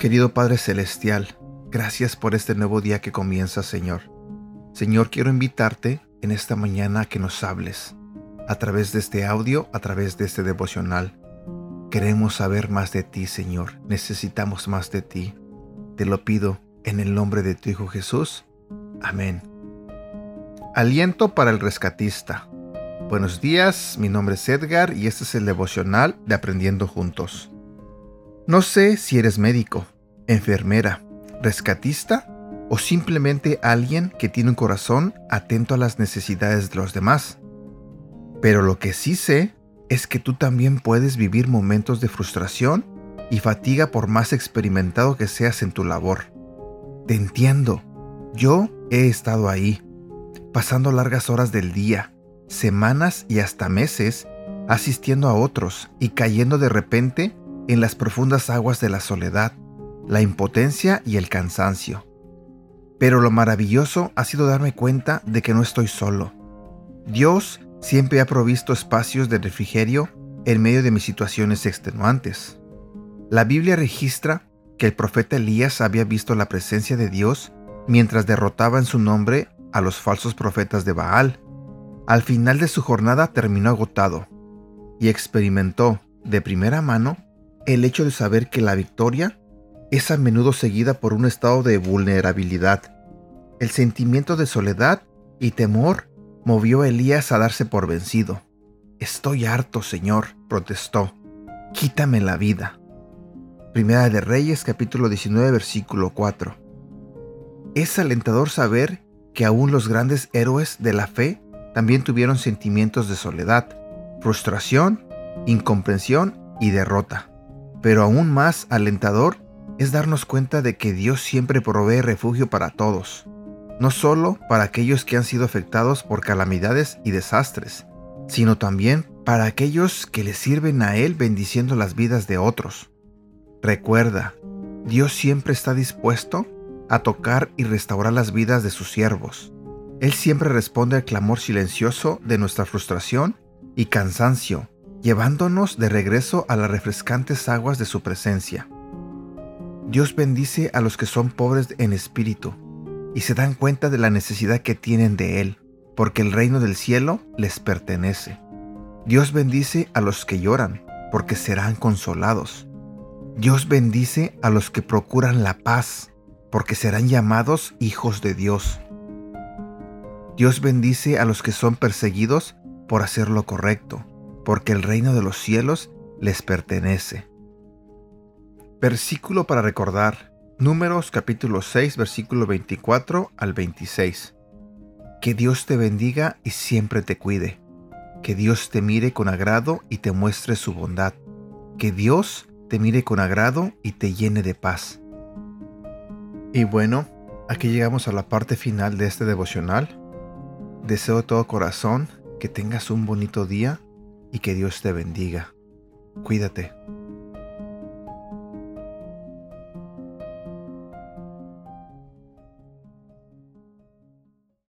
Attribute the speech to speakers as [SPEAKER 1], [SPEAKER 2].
[SPEAKER 1] Querido Padre Celestial, gracias por este nuevo día que comienza, Señor. Señor, quiero invitarte en esta mañana a que nos hables a través de este audio, a través de este devocional. Queremos saber más de ti, Señor. Necesitamos más de ti. Te lo pido en el nombre de tu Hijo Jesús. Amén. Aliento para el rescatista. Buenos días, mi nombre es Edgar y este es el devocional de Aprendiendo Juntos. No sé si eres médico, enfermera, rescatista o simplemente alguien que tiene un corazón atento a las necesidades de los demás. Pero lo que sí sé es que tú también puedes vivir momentos de frustración y fatiga por más experimentado que seas en tu labor. Te entiendo. Yo he estado ahí, pasando largas horas del día, semanas y hasta meses, asistiendo a otros y cayendo de repente en las profundas aguas de la soledad, la impotencia y el cansancio. Pero lo maravilloso ha sido darme cuenta de que no estoy solo. Dios siempre ha provisto espacios de refrigerio en medio de mis situaciones extenuantes. La Biblia registra que el profeta Elías había visto la presencia de Dios mientras derrotaba en su nombre a los falsos profetas de Baal. Al final de su jornada terminó agotado y experimentó de primera mano el hecho de saber que la victoria es a menudo seguida por un estado de vulnerabilidad. El sentimiento de soledad y temor movió a Elías a darse por vencido. Estoy harto, Señor, protestó. Quítame la vida. Primera de Reyes capítulo 19 versículo 4. Es alentador saber que aún los grandes héroes de la fe también tuvieron sentimientos de soledad, frustración, incomprensión y derrota. Pero aún más alentador es darnos cuenta de que Dios siempre provee refugio para todos, no solo para aquellos que han sido afectados por calamidades y desastres, sino también para aquellos que le sirven a Él bendiciendo las vidas de otros. Recuerda, Dios siempre está dispuesto a tocar y restaurar las vidas de sus siervos. Él siempre responde al clamor silencioso de nuestra frustración y cansancio llevándonos de regreso a las refrescantes aguas de su presencia. Dios bendice a los que son pobres en espíritu y se dan cuenta de la necesidad que tienen de Él, porque el reino del cielo les pertenece. Dios bendice a los que lloran, porque serán consolados. Dios bendice a los que procuran la paz, porque serán llamados hijos de Dios. Dios bendice a los que son perseguidos por hacer lo correcto, porque el reino de los cielos les pertenece. Versículo para recordar. Números capítulo 6, versículo 24 al 26. Que Dios te bendiga y siempre te cuide. Que Dios te mire con agrado y te muestre su bondad. Que Dios te mire con agrado y te llene de paz. Y bueno, aquí llegamos a la parte final de este devocional. Deseo de todo corazón que tengas un bonito día y que Dios te bendiga. Cuídate.